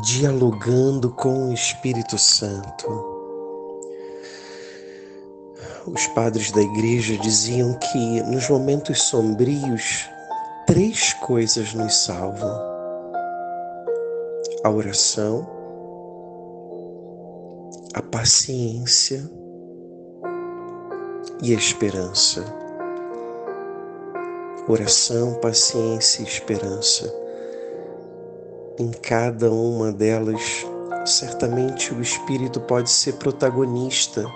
dialogando com o Espírito Santo. Os padres da igreja diziam que nos momentos sombrios, três coisas nos salvam: a oração, a paciência e a esperança. Oração, paciência e esperança em cada uma delas, certamente o Espírito pode ser protagonista,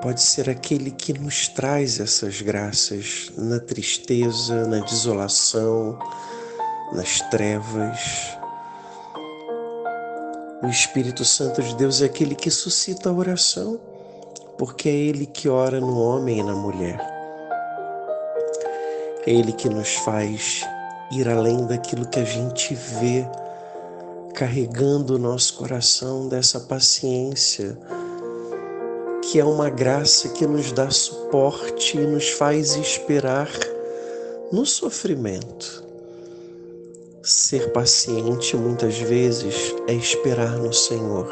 pode ser aquele que nos traz essas graças na tristeza, na desolação, nas trevas. O Espírito Santo de Deus é aquele que suscita a oração, porque é Ele que ora no homem e na mulher. É Ele que nos faz ir além daquilo que a gente vê, carregando o nosso coração dessa paciência, que é uma graça que nos dá suporte e nos faz esperar no sofrimento. Ser paciente muitas vezes é esperar no Senhor,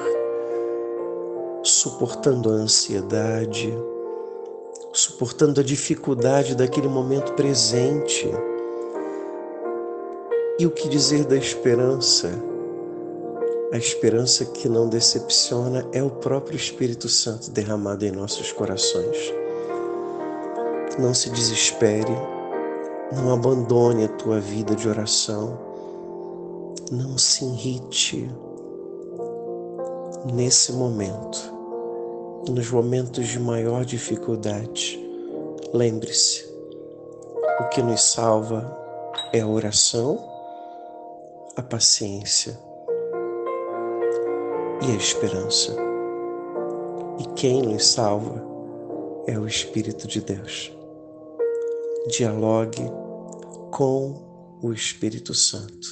suportando a ansiedade, suportando a dificuldade daquele momento presente e o que dizer da esperança? A esperança que não decepciona é o próprio Espírito Santo derramado em nossos corações. Não se desespere, não abandone a tua vida de oração, não se irrite nesse momento, nos momentos de maior dificuldade. Lembre-se, o que nos salva é a oração a paciência e a esperança. E quem nos salva é o Espírito de Deus. Dialogue com o Espírito Santo,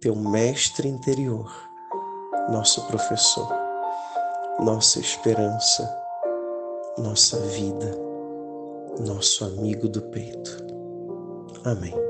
teu mestre interior, nosso professor, nossa esperança, nossa vida, nosso amigo do peito. Amém.